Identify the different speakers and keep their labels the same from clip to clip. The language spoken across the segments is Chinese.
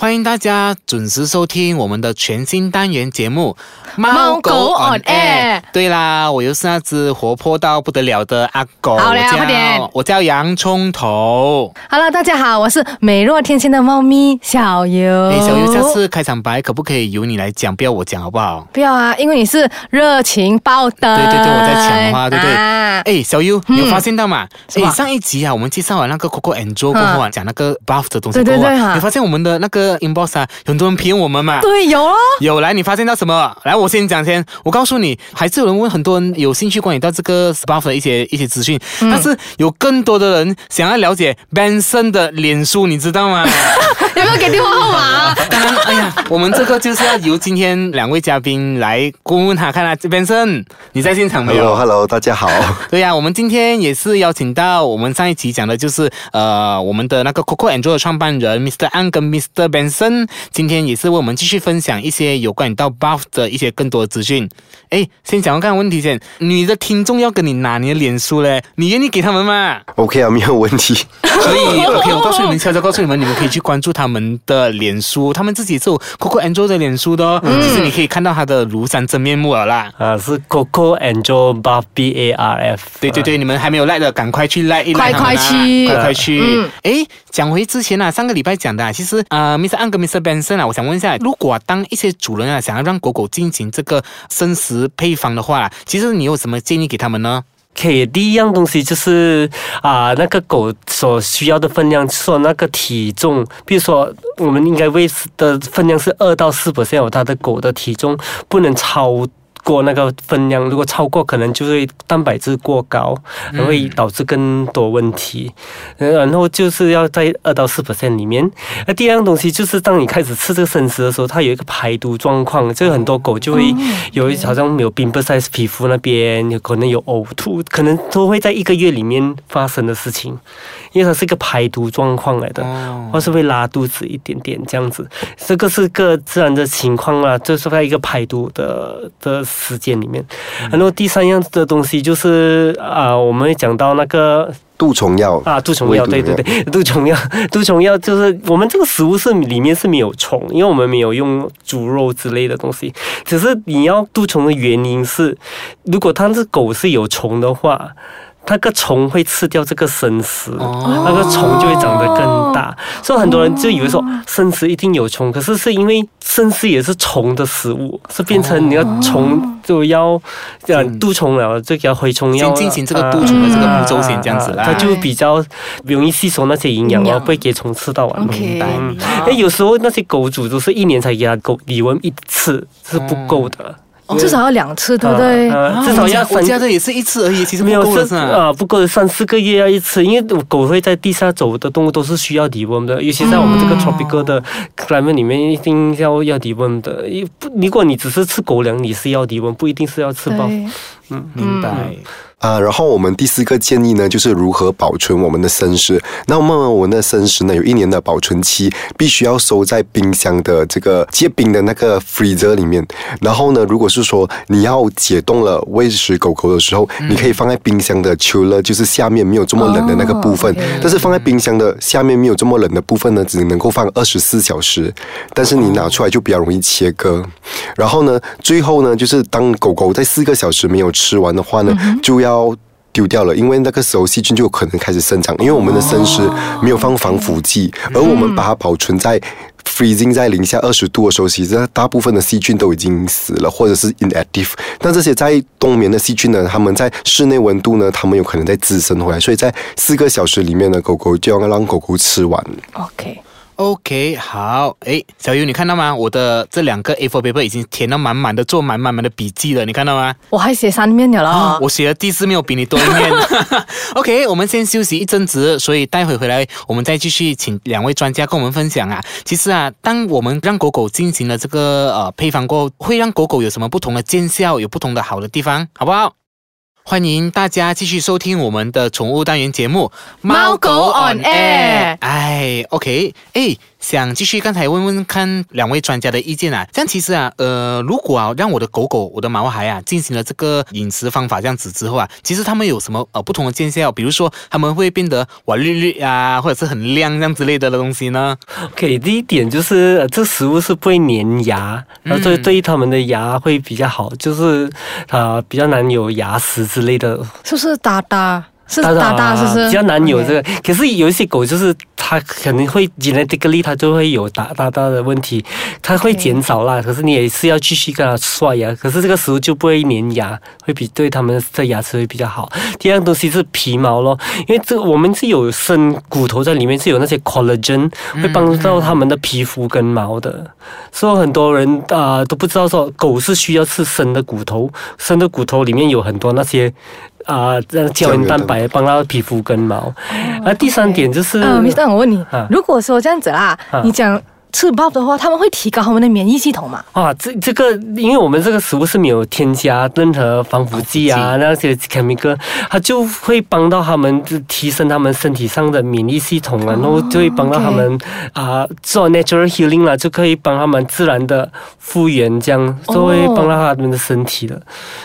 Speaker 1: 欢迎大家准时收听我们的全新单元节目《
Speaker 2: 猫狗 on air
Speaker 1: 对啦，我又是那只活泼到不得了的阿狗，
Speaker 2: 好了
Speaker 1: 我叫
Speaker 2: 快点
Speaker 1: 我叫洋葱头。
Speaker 2: Hello，大家好，我是美若天仙的猫咪小游。
Speaker 1: 哎，小优，下次开场白可不可以由你来讲，不要我讲好不好？
Speaker 2: 不要啊，因为你是热情爆灯。
Speaker 1: 对对对，我在抢话，对不对？
Speaker 2: 啊
Speaker 1: 哎，小优，你有发现到吗？哎，上一集啊，我们介绍完那个 Coco and Joe 过后啊，讲那个 buff 的东西过后啊，
Speaker 2: 对对对哈
Speaker 1: 你发现我们的那个 inbox 啊，有很多人骗我们嘛？
Speaker 2: 对，有哦。
Speaker 1: 有来，你发现到什么？来，我先讲先。我告诉你，还是有人问很多人有兴趣关于到这个 Spark 的一些一些资讯，
Speaker 2: 嗯
Speaker 1: 但是有更多的人想要了解 Benson 的脸书，你知道吗？
Speaker 2: 有没有给电话号码啊？
Speaker 1: 当然，哎呀，我们这个就是要由今天两位嘉宾来问问他看啊，Benson，你在现场没有
Speaker 3: Hello，Hello，大家好。
Speaker 1: 对呀、我们今天也是邀请到我们上一期讲的就是呃我们的那个 Coco and Joe 的创办人 Mr. An 跟 Mr. Benson，今天也是为我们继续分享一些有关于到 Buff 的一些更多的资讯。哎，先讲看问题先，你的听众要跟你拿你的脸书嘞，你愿意给他们吗
Speaker 3: ？OK 啊，没有问题。
Speaker 1: 所以 OK，我告诉你们，悄悄告诉你们，你们可以去关注他们的脸书，他们自己是有 Coco Joe 的脸书的哦，其实你可以看到他的庐山真面目了啦。
Speaker 4: 啊，是 Coco Angel Buff B A R F。
Speaker 1: 对对对，你们还没有 like 的，赶快去 like 一 like
Speaker 2: 快快去
Speaker 1: 快快去
Speaker 2: 嗯！
Speaker 1: 诶，讲回之前啊，上个礼拜讲的、啊，其实呃，Mr. Ang 跟 Mr. Benson 啊，我想问一下，如果、啊、当一些主人啊想要让狗狗进行这个生食配方的话，其实你有什么建议给他们呢？
Speaker 4: OK，第一样东西就是啊、那个狗所需要的分量，说那个体重，比如说我们应该喂的分量是二到四 percent，它的狗的体重不能超。过那个分量，如果超过，可能就会蛋白质过高，然后会导致更多问题。呃然后就是要在二到四 percent 里面。那第二样东西就是，当你开始吃这个生食的时候，它有一个排毒状况，这个很多狗就会有一好像没有 m b size 皮肤那边有可能有呕吐，可能都会在一个月里面发生的事情，因为它是一个排毒状况来的。
Speaker 1: 哦，
Speaker 4: 或是会拉肚子一点点这样子，这个是个自然的情况啦，就是在一个排毒的的时间里面。然后第三样的东西就是啊、我们讲到那个
Speaker 3: 杜虫药
Speaker 4: 啊，杜虫药，对对对，杜虫药，杜虫药就是我们这个食物是里面是没有虫，因为我们没有用猪肉之类的东西，只是你要杜虫的原因是，如果它是狗是有虫的话。那个虫会吃掉这个生食，
Speaker 1: 哦
Speaker 4: 那个虫就会长得更大。所以很多人就以为说生食一定有虫，可是是因为生食也是虫的食物，是变成你要虫就要呃
Speaker 1: 嗯
Speaker 4: 杜虫了，就要蛔虫药
Speaker 1: 先进行这个杜虫的这个步骤先这样子啦。
Speaker 4: 它就比较容易吸收那些营养哦，
Speaker 2: 营养
Speaker 4: 不会给虫吃到完。
Speaker 1: 明白
Speaker 4: 嗯，哎，有时候那些狗主都是一年才给它狗理温一次，是不够的。
Speaker 2: 至少要两次，对不对？
Speaker 4: 至少要三
Speaker 1: 我家的也是一次而已，其实
Speaker 4: 没有？啊，不够三四个月要一次，因为狗会在地下走的动物都是需要体温的，尤其在我们这个 tropical 的 climate 里面，一定要要体温的。因不，如果你只是吃狗粮，你是要体温，不一定是要吃饱。
Speaker 2: 嗯，
Speaker 1: 明白。
Speaker 3: 啊，然后我们第四个建议呢，就是如何保存我们的生食。那我们我们的生食呢，有一年的保存期，必须要收在冰箱的这个结冰的那个 freezer 里面。然后呢，如果是说你要解冻了喂食狗狗的时候，你可以放在冰箱的 chiller，就是下面没有这么冷的那个部分。但是放在冰箱的下面没有这么冷的部分呢，只能够放二十四小时。但是你拿出来就比较容易切割。然后呢，最后呢，就是当狗狗在四个小时没有吃完的话呢，就要。要丢掉了，因为那个时候细菌就可能开始生长，因为我们的生食没有放防腐剂，而我们把它保存在 freezing 在零下二十度的时候，其实大部分的细菌都已经死了，或者是 inactive。但这些在冬眠的细菌呢，它们在室内温度呢，它们有可能在滋生回来，所以在四个小时里面呢，狗狗就要让狗狗吃完。
Speaker 2: OK，
Speaker 1: OK，好，哎，小优，你看到吗？我的这两个 A4 paper 已经填到满满的，做满满满的笔记了，你看到吗？
Speaker 2: 我还写三面了啦。
Speaker 1: 我写的第四面我比你多一面。OK，我们先休息一阵子，所以待会回来我们再继续请两位专家跟我们分享啊。其实啊，当我们让狗狗进行了这个呃配方过后，会让狗狗有什么不同的见效，有不同的好的地方，好不好？欢迎大家继续收听我们的宠物单元节目《
Speaker 2: 猫狗 on air
Speaker 1: 哎，OK，哎，想继续刚才问问看两位专家的意见啊。这样其实啊，呃，如果啊让我的狗狗、我的毛孩啊进行了这个饮食方法这样子之后啊，其实他们有什么呃不同的见效？比如说他们会变得哇绿绿啊，或者是很亮这样之类的的东西呢
Speaker 4: ？OK，第一点就是呃这食物是不会粘牙，然后对对于他们的牙会比较好，就是呃比较难有牙石之类的，
Speaker 2: 是不是哒哒？是大大，是不是？
Speaker 4: 比较难有这个。可是有一些狗就是它可能会 genetically 它就会有大大大的问题，它会减少啦。可是你也是要继续跟它刷牙，可是这个食物就不会粘牙，会比对它们的牙齿会比较好。第二样东西是皮毛咯，因为这我们是有生骨头在里面，是有那些 collagen 会帮助到它们的皮肤跟毛的。所以很多人啊、呃都不知道说狗是需要吃生的骨头，生的骨头里面有很多那些。啊，让胶原蛋白帮到皮肤跟毛。啊第三点就是，
Speaker 2: 呃，Mr. 我问你
Speaker 4: 啊，
Speaker 2: 如果说这样子啦
Speaker 4: 啊，
Speaker 2: 你讲吃 buff 的话，他们会提高他们的免疫系统嘛？
Speaker 4: 啊，这这个，因为我们这个食物是没有添加任何防腐剂啊，那些 chemical，它就会帮到他们，就提升他们身体上的免疫系统啊，然后就会帮到他们啊、做 natural healing 啦，就可以帮他们自然的复原，这样就会帮到他们的身体的。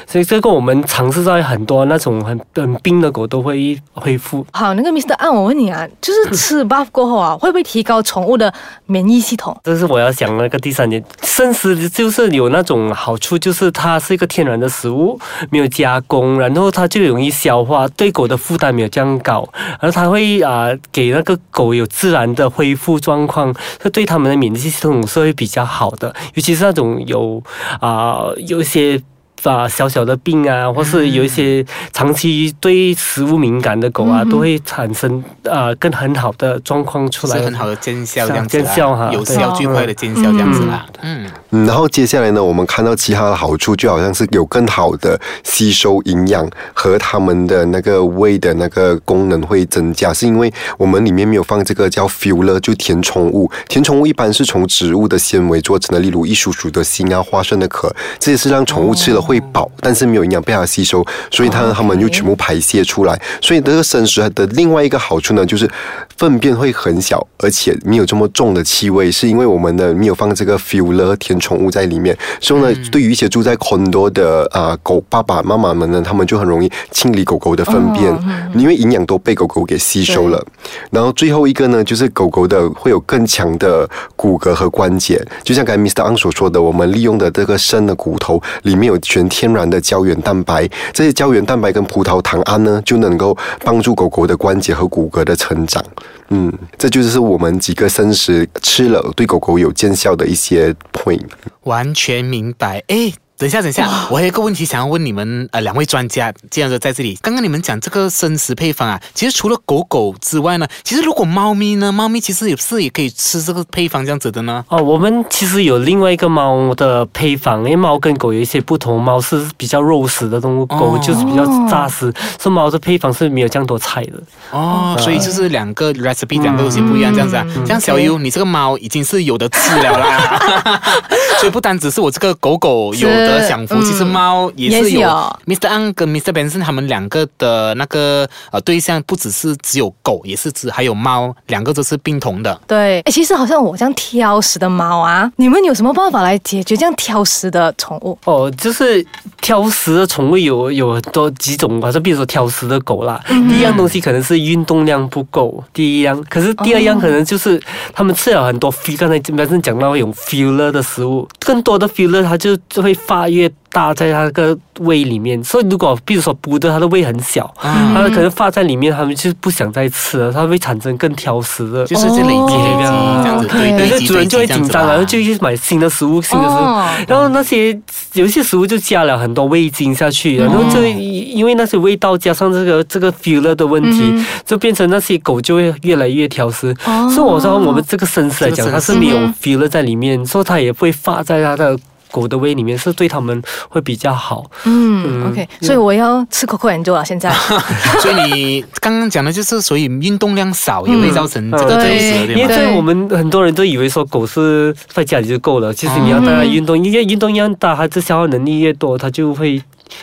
Speaker 4: 所以这个我们尝试在很多那种很很病的狗都会恢复。
Speaker 2: 好，那个 Mr. 安，我问你啊，就是吃 buff 过后啊，会不会提高宠物的免疫系统？
Speaker 4: 这是我要讲那个第三点，生食就是有那种好处，就是它是一个天然的食物，没有加工，然后它就容易消化，对狗的负担没有这样高，然后它会啊、给那个狗有自然的恢复状况，是对它们的免疫系统是会比较好的，尤其是那种有啊、有一些。啊，小小的病啊，或是有一些长期对食物敏感的狗啊，都会产生啊更很好的状况出来。
Speaker 1: 是很好的见效这样子啦，
Speaker 4: 见效哈
Speaker 1: 有效最快的见效这样子啦。嗯，
Speaker 3: 嗯，然后接下来呢，我们看到其他的好处，就好像是有更好的吸收营养和它们的那个胃的那个功能会增加，是因为我们里面没有放这个叫 filler，就填充物。填充物一般是从植物的纤维做成的，例如一鼠鼠的心啊、花生的壳，这也是让宠物吃了会饱，但是没有营养被它吸收，所以它它们就全部排泄出来。所以这个生食的另外一个好处呢，就是粪便会很小，而且没有这么重的气味，是因为我们的没有放这个 filler 填充物在里面，所以呢，对于一些住在 condo 的啊、狗爸爸妈妈们呢，他们就很容易清理狗狗的粪便，因为营养都被狗狗给吸收了。然后最后一个呢，就是狗狗的会有更强的骨骼和关节，就像刚才 Mr. Ang 所说的，我们利用的这个生的骨头里面有全天然的胶原蛋白，这些胶原蛋白跟葡萄糖胺呢，就能够帮助狗狗的关节和骨骼的成长。嗯，这就是我们几个生食吃了对狗狗有见效的一些 point。
Speaker 1: 完全明白。诶，等一下，等一下，我还有一个问题想要问你们呃两位专家，这样子在这里。刚刚你们讲这个生食配方啊，其实除了狗狗之外呢，其实如果猫咪呢，猫咪其实也是也可以吃这个配方这样子的呢。
Speaker 4: 哦，我们其实有另外一个猫的配方，因为猫跟狗有一些不同，猫是比较肉食的动物，狗
Speaker 1: 哦
Speaker 4: 就是比较杂食，所以猫的配方是没有这样多菜的。
Speaker 1: 哦，所以就是两个 recipe 两个东西不一样这样子啊。这样小优，你这个猫已经是有的吃了啦，所以不单只是我这个狗狗有的享福，
Speaker 2: 是
Speaker 1: 其实猫也
Speaker 2: 也
Speaker 1: 是有。
Speaker 2: 是有
Speaker 1: Mr. Ang 跟 Mr. Benson 他们两个的那个呃对象，不只是只有狗，也是只还有猫，两个都是病同的。
Speaker 2: 对，哎，其实好像我这样挑食的猫啊，你们有什么办法来解决这样挑食的宠物？
Speaker 4: 哦，就是挑食的宠物有有很多几种吧，就比如说挑食的狗啦。第一样东西可能是运动量不够，第一样，可是第二样可能就是他们吃了很多 f e e 刚才本身讲到有 filler 的食物，更多的 filler 它就就会发越大在它那个胃里面，所以如果比如说补的它的胃很小，
Speaker 1: 啊
Speaker 4: 它可能发在里面，它们就不想再吃了，它会产生更挑食的。
Speaker 1: 就是这累积累积
Speaker 2: 哦
Speaker 1: 这样子对，
Speaker 4: 有些
Speaker 1: 累积
Speaker 4: 主人就会紧张，然后就去买新的食物，新的食物。
Speaker 2: 哦
Speaker 4: 然后那些有一些食物就加了很多味精下去，然后就因为那些味道加上这个这个 filler 的问题，
Speaker 2: 嗯
Speaker 4: 就变成那些狗就会越来越挑食。
Speaker 2: 哦
Speaker 4: 所以我说我们这个生食来讲，它是没有
Speaker 2: 嗯
Speaker 4: filler 在里面，所以它也不会发在它的。狗的胃里面是对它们会比较好，
Speaker 2: 嗯
Speaker 4: 嗯
Speaker 2: ，OK，所以我要吃 Coco and Joe 了，现在。
Speaker 1: 所以你刚刚讲的就是，所以运动量少也会造成这个？
Speaker 4: 因为对我们很多人都以为说狗是在家里就够了，其实你要带它运动，因为运动量大，它的消耗能力越多，它就会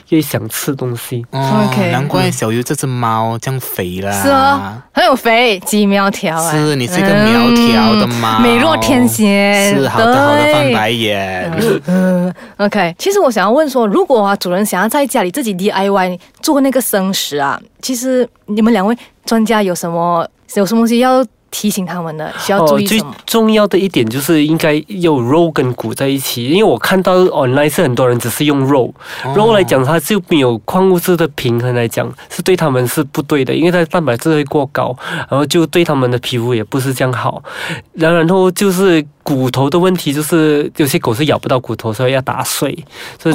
Speaker 4: 越想吃东西。
Speaker 1: 哦
Speaker 2: OK
Speaker 1: 难怪小优这只猫这样肥啦。
Speaker 2: 是哦，很有肥，极苗条啊。
Speaker 1: 是你是一个苗条的猫，
Speaker 2: 嗯美若天仙。
Speaker 1: 是好的好的，
Speaker 2: 对
Speaker 1: 翻白眼。
Speaker 2: 嗯，OK。其实我想要问说，如果啊主人想要在家里自己 DIY 做那个生食啊，其实你们两位专家有什么有什么东西要提醒他们的？需要注意
Speaker 4: 最
Speaker 2: 什么？
Speaker 4: 重要的一点就是应该有肉跟骨在一起，因为我看到 online 是很多人只是用肉，
Speaker 1: 哦
Speaker 4: 肉来讲它就没有矿物质的平衡来讲是对他们是不对的，因为它蛋白质会过高，然后就对他们的皮肤也不是这样好。然然后就是骨头的问题，就是有些狗是咬不到骨头，所以要打碎，所以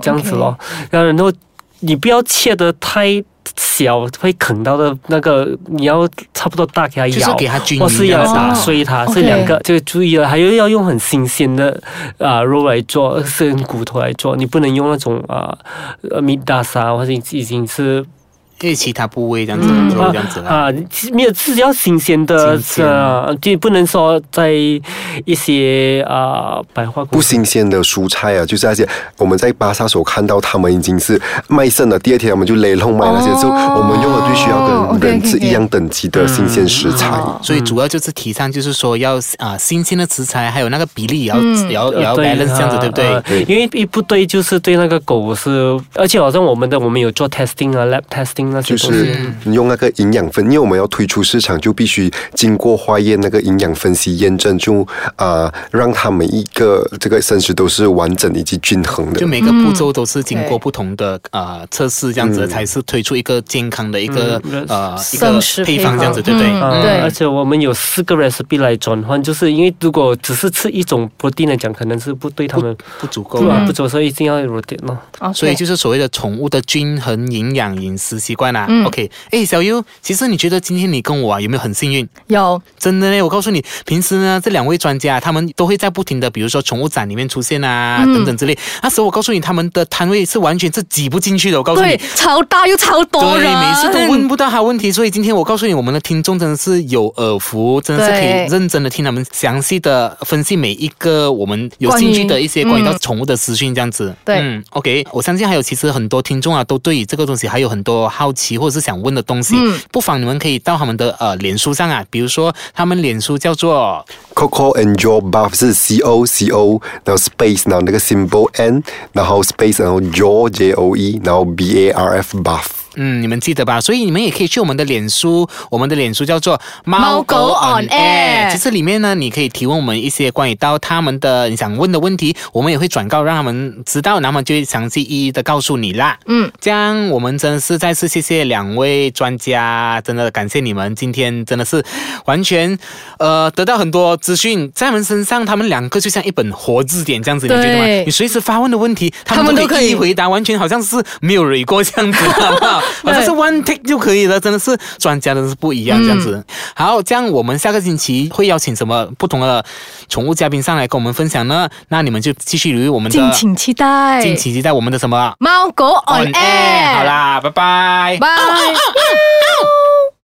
Speaker 4: 这样子咯。然后然后你不要切得太。小会啃到的那个，你要差不多大给它
Speaker 1: 就是
Speaker 4: 咬，
Speaker 1: 给它均匀
Speaker 4: 或是要打碎它，
Speaker 2: 哦
Speaker 4: 这两个就注意了。还有要用很新鲜的啊、肉来做，是用骨头来做，你不能用那种啊呃米达沙或者已经是
Speaker 1: 因为其他部位这样子这样子啦。
Speaker 4: 啊，没有是要新鲜的，
Speaker 1: 新鲜
Speaker 4: 啊，就不能说在一些啊百花
Speaker 3: 不新鲜的蔬菜啊，就是那些我们在巴萨所看到，他们已经是卖剩了，第二天他们就雷弄卖那些，
Speaker 2: 哦
Speaker 3: 就我们用的必须要跟人是一样等级的新鲜食材。
Speaker 2: 哦
Speaker 1: 所以主要就是提倡，就是说要啊、新鲜的食材，还有那个比例也要、
Speaker 2: 嗯
Speaker 1: 也要也要
Speaker 4: 呃对
Speaker 1: balance 这样子，对不对？
Speaker 4: 啊因为一不对，就是对那个狗是，而且好像我们的我们有做 testing 啊，lab testing 那些
Speaker 3: 就。是用那个营养分，因为我们要推出市场，就必须经过化验那个营养分析验证，就啊、呃让它每一个这个生食都是完整以及均衡的。
Speaker 1: 就。每个步骤都是经过不同的呃测试，这样子、才是推出一个健康的一个、
Speaker 4: 嗯。
Speaker 1: 呃一个配方，这样子，对。不对？
Speaker 2: 对
Speaker 4: 而且我们有四个 recipe 来转换，就是因为如果只是吃一种 protein 来讲，可能是不对他们
Speaker 1: 不足够。
Speaker 4: 不
Speaker 1: 啊
Speaker 4: 不走，所以一定要
Speaker 1: 所以就是所谓的宠物的均衡营养饮食习惯啊。
Speaker 2: 嗯
Speaker 1: OK，哎，小优，其实你觉得今天你跟我啊有没有很幸运？
Speaker 2: 有
Speaker 1: 真的嘞，我告诉你，平时呢这两位专家他们都会在不停的，比如说宠物展里面出现啊、
Speaker 2: 嗯
Speaker 1: 等等之类。那时候我告诉你，他们的摊位是完全是挤不进去的。我告诉
Speaker 2: 对
Speaker 1: 你。
Speaker 2: 超大又超多
Speaker 1: 对，
Speaker 2: 人，
Speaker 1: 每次都问不到他问题，所以今天我告诉你，我们的听众真的是有耳福，真的是可以认真的听他们详细的分析每一个我们有兴趣的一些关于到
Speaker 2: 嗯
Speaker 1: 宠物的资讯，这样子。
Speaker 2: 对
Speaker 1: 嗯，OK，我相信还有其实很多听众啊，都对于这个东西还有很多好奇或者是想问的东西，
Speaker 2: 嗯
Speaker 1: 不妨你们可以到他们的呃脸书上啊，比如说他们脸书叫做
Speaker 3: Coco and Joe Buff 是 C O C O，然后 space，然后那个 symbol N，然后 space，然后 Joe J O E，然后 B A R F Buff。
Speaker 1: 嗯，你们记得吧？所以你们也可以去我们的脸书，我们的脸书叫做
Speaker 2: 猫狗 on air
Speaker 1: 其实里面呢，你可以提问我们一些关于到他们的你想问的问题，我们也会转告让他们知道，然后就会详细一一的告诉你啦。
Speaker 2: 嗯，
Speaker 1: 这样我们真的是再次谢谢两位专家，真的感谢你们，今天真的是完全呃得到很多资讯，在他们身上，他们两个就像一本活字典这样子，你觉得吗？你随时发问的问题，他们都可
Speaker 2: 以
Speaker 1: 回答，完全好像是没有蕊过这样子，好不好？好像是 one take 就可以了，真的是专家真的是不一样这样子。好，这样我们下个星期会邀请什么不同的宠物嘉宾上来跟我们分享呢？那你们就继续留意我们的，
Speaker 2: 敬请期待，
Speaker 1: 敬请期待我们的什么
Speaker 2: 猫狗 on air，
Speaker 1: 好，啦，拜拜。
Speaker 2: 拜。